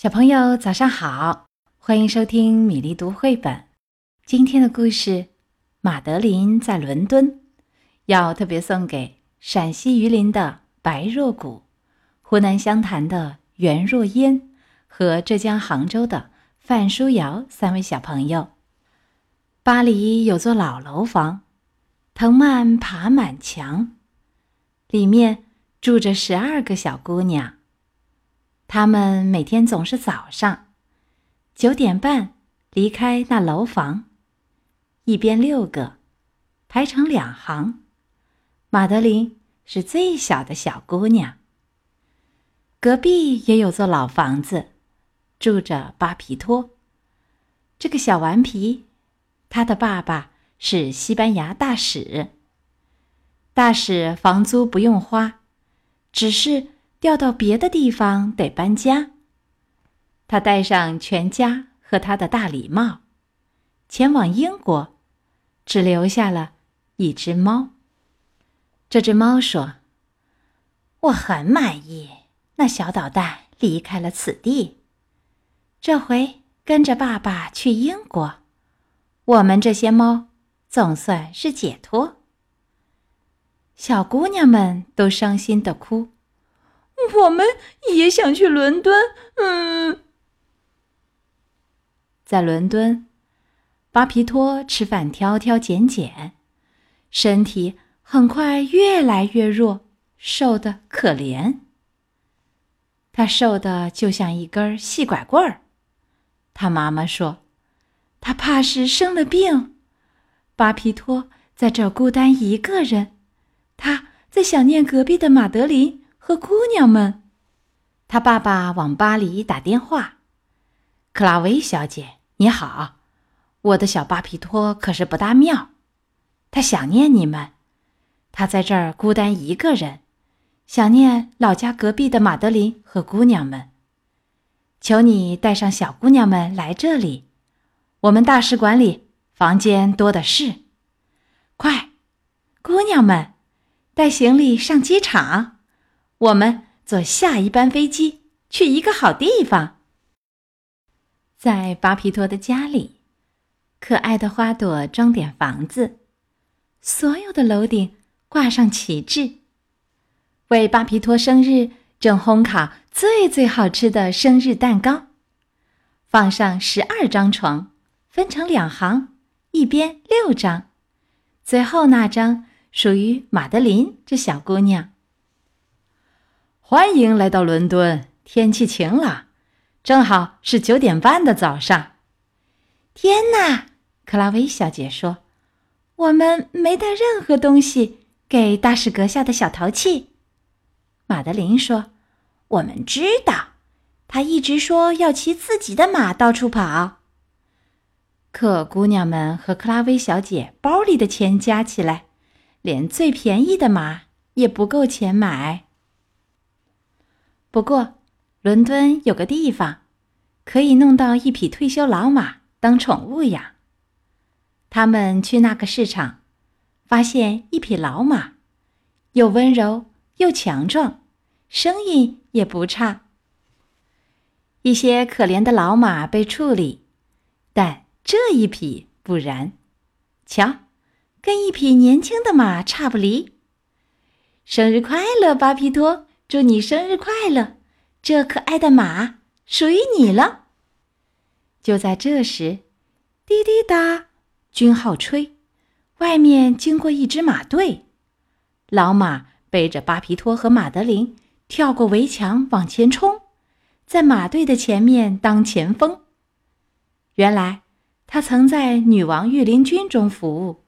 小朋友早上好，欢迎收听米粒读绘本。今天的故事《马德琳在伦敦》，要特别送给陕西榆林的白若谷、湖南湘潭的袁若烟和浙江杭州的范书瑶三位小朋友。巴黎有座老楼房，藤蔓爬满墙，里面住着十二个小姑娘。他们每天总是早上九点半离开那楼房，一边六个，排成两行。马德琳是最小的小姑娘。隔壁也有座老房子，住着巴皮托。这个小顽皮，他的爸爸是西班牙大使。大使房租不用花，只是。调到别的地方得搬家。他带上全家和他的大礼帽，前往英国，只留下了一只猫。这只猫说：“我很满意，那小捣蛋离开了此地，这回跟着爸爸去英国，我们这些猫总算是解脱。”小姑娘们都伤心的哭。我们也想去伦敦。嗯，在伦敦，巴皮托吃饭挑挑拣拣，身体很快越来越弱，瘦得可怜。他瘦的就像一根细拐棍儿。他妈妈说：“他怕是生了病。”巴皮托在这孤单一个人，他在想念隔壁的马德琳。和姑娘们，他爸爸往巴黎打电话：“克拉维小姐，你好，我的小巴皮托可是不大妙，他想念你们，他在这儿孤单一个人，想念老家隔壁的马德琳和姑娘们。求你带上小姑娘们来这里，我们大使馆里房间多的是。快，姑娘们，带行李上机场。”我们坐下一班飞机去一个好地方。在巴皮托的家里，可爱的花朵装点房子，所有的楼顶挂上旗帜。为巴皮托生日，正烘烤最最好吃的生日蛋糕。放上十二张床，分成两行，一边六张，最后那张属于马德琳这小姑娘。欢迎来到伦敦，天气晴朗，正好是九点半的早上。天哪，克拉维小姐说：“我们没带任何东西给大使阁下的小淘气。”马德琳说：“我们知道，他一直说要骑自己的马到处跑。可姑娘们和克拉维小姐包里的钱加起来，连最便宜的马也不够钱买。”不过，伦敦有个地方，可以弄到一匹退休老马当宠物养。他们去那个市场，发现一匹老马，又温柔又强壮，声音也不差。一些可怜的老马被处理，但这一匹不然。瞧，跟一匹年轻的马差不离。生日快乐，巴皮托！祝你生日快乐！这可爱的马属于你了。就在这时，滴滴答，军号吹，外面经过一支马队。老马背着巴皮托和马德琳跳过围墙往前冲，在马队的前面当前锋。原来他曾在女王御林军中服务，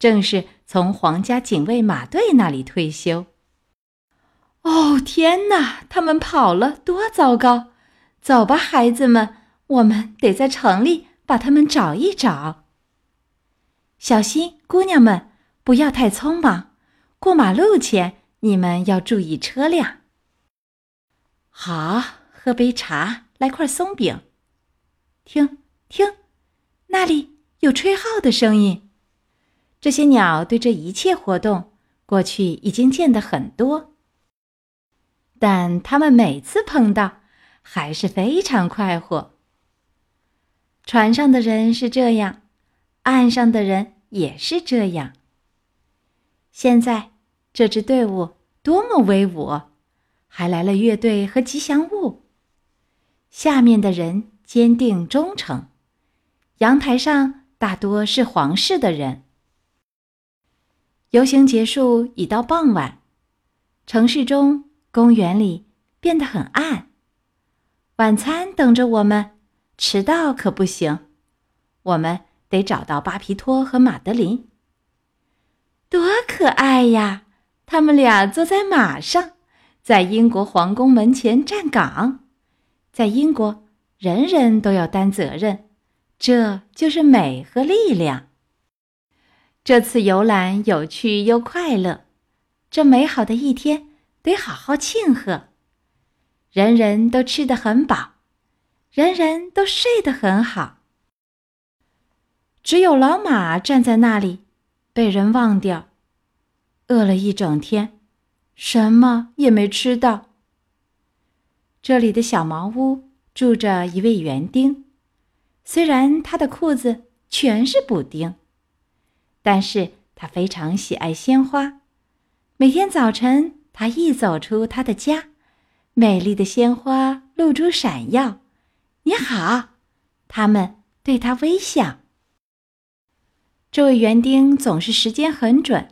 正是从皇家警卫马队那里退休。哦天哪！他们跑了，多糟糕！走吧，孩子们，我们得在城里把他们找一找。小心，姑娘们，不要太匆忙。过马路前，你们要注意车辆。好，喝杯茶，来块松饼。听听，那里有吹号的声音。这些鸟对这一切活动，过去已经见得很多。但他们每次碰到，还是非常快活。船上的人是这样，岸上的人也是这样。现在这支队伍多么威武，还来了乐队和吉祥物。下面的人坚定忠诚，阳台上大多是皇室的人。游行结束已到傍晚，城市中、公园里变得很暗。晚餐等着我们，迟到可不行。我们得找到巴皮托和马德琳。多可爱呀！他们俩坐在马上，在英国皇宫门前站岗。在英国，人人都要担责任，这就是美和力量。这次游览有趣又快乐，这美好的一天得好好庆贺。人人都吃得很饱，人人都睡得很好。只有老马站在那里，被人忘掉，饿了一整天，什么也没吃到。这里的小茅屋住着一位园丁，虽然他的裤子全是补丁，但是他非常喜爱鲜花。每天早晨，他一走出他的家，美丽的鲜花露珠闪耀。你好，他们对他微笑。这位园丁总是时间很准，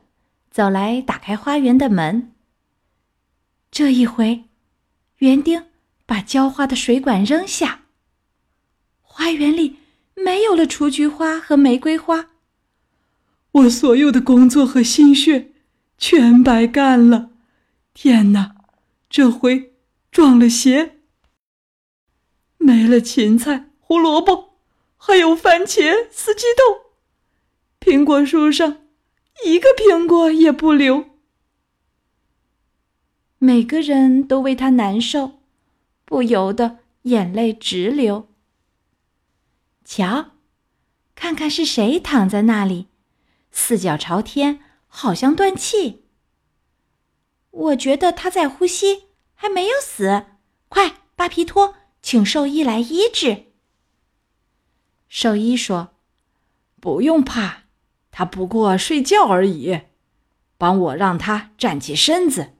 走来打开花园的门。这一回，园丁。把浇花的水管扔下，花园里没有了雏菊花和玫瑰花。我所有的工作和心血全白干了，天哪！这回撞了邪，没了芹菜、胡萝卜，还有番茄、四季豆，苹果树上一个苹果也不留。每个人都为他难受。不由得眼泪直流。瞧，看看是谁躺在那里，四脚朝天，好像断气。我觉得他在呼吸，还没有死。快，巴皮托，请兽医来医治。兽医说：“不用怕，他不过睡觉而已。帮我让他站起身子。”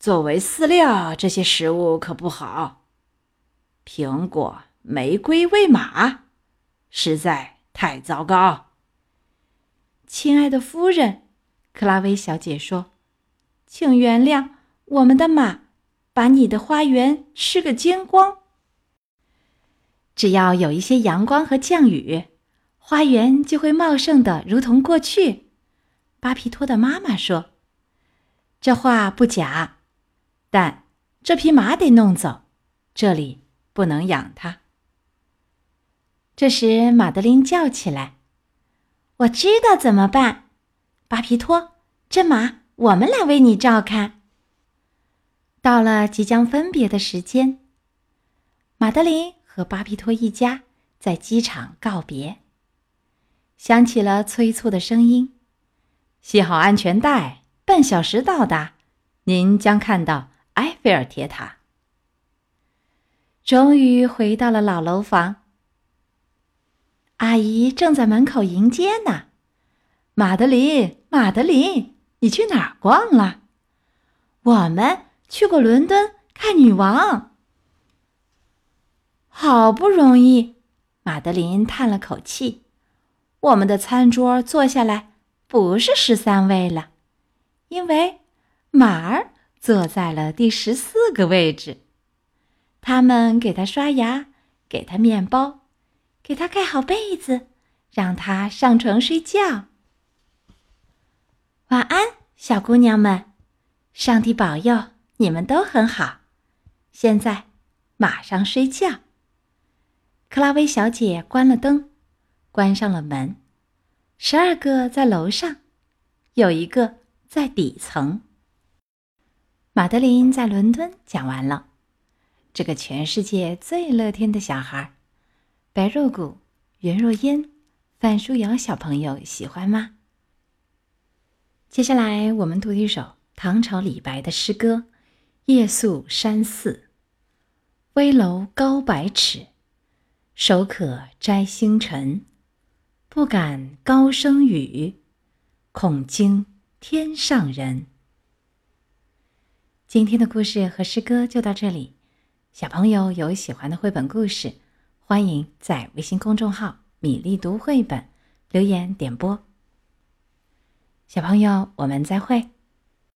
作为饲料，这些食物可不好。苹果、玫瑰喂马，实在太糟糕。亲爱的夫人，克拉薇小姐说：“请原谅我们的马，把你的花园吃个精光。只要有一些阳光和降雨，花园就会茂盛的如同过去。”巴皮托的妈妈说：“这话不假。”但这匹马得弄走，这里不能养它。这时，马德琳叫起来：“我知道怎么办，巴皮托，这马我们来为你照看。”到了即将分别的时间，马德琳和巴皮托一家在机场告别。响起了催促的声音：“系好安全带，半小时到达，您将看到。”埃菲尔铁塔。终于回到了老楼房，阿姨正在门口迎接呢。马德琳，马德琳，你去哪儿逛了？我们去过伦敦看女王。好不容易，马德琳叹了口气。我们的餐桌坐下来不是十三位了，因为马儿。坐在了第十四个位置，他们给他刷牙，给他面包，给他盖好被子，让他上床睡觉。晚安，小姑娘们，上帝保佑你们都很好。现在马上睡觉。克拉薇小姐关了灯，关上了门。十二个在楼上，有一个在底层。马德琳在伦敦讲完了，这个全世界最乐天的小孩，白若谷、袁若烟、范舒瑶小朋友喜欢吗？接下来我们读一首唐朝李白的诗歌《夜宿山寺》。危楼高百尺，手可摘星辰。不敢高声语，恐惊天上人。今天的故事和诗歌就到这里。小朋友有喜欢的绘本故事，欢迎在微信公众号“米粒读绘本”留言点播。小朋友，我们再会。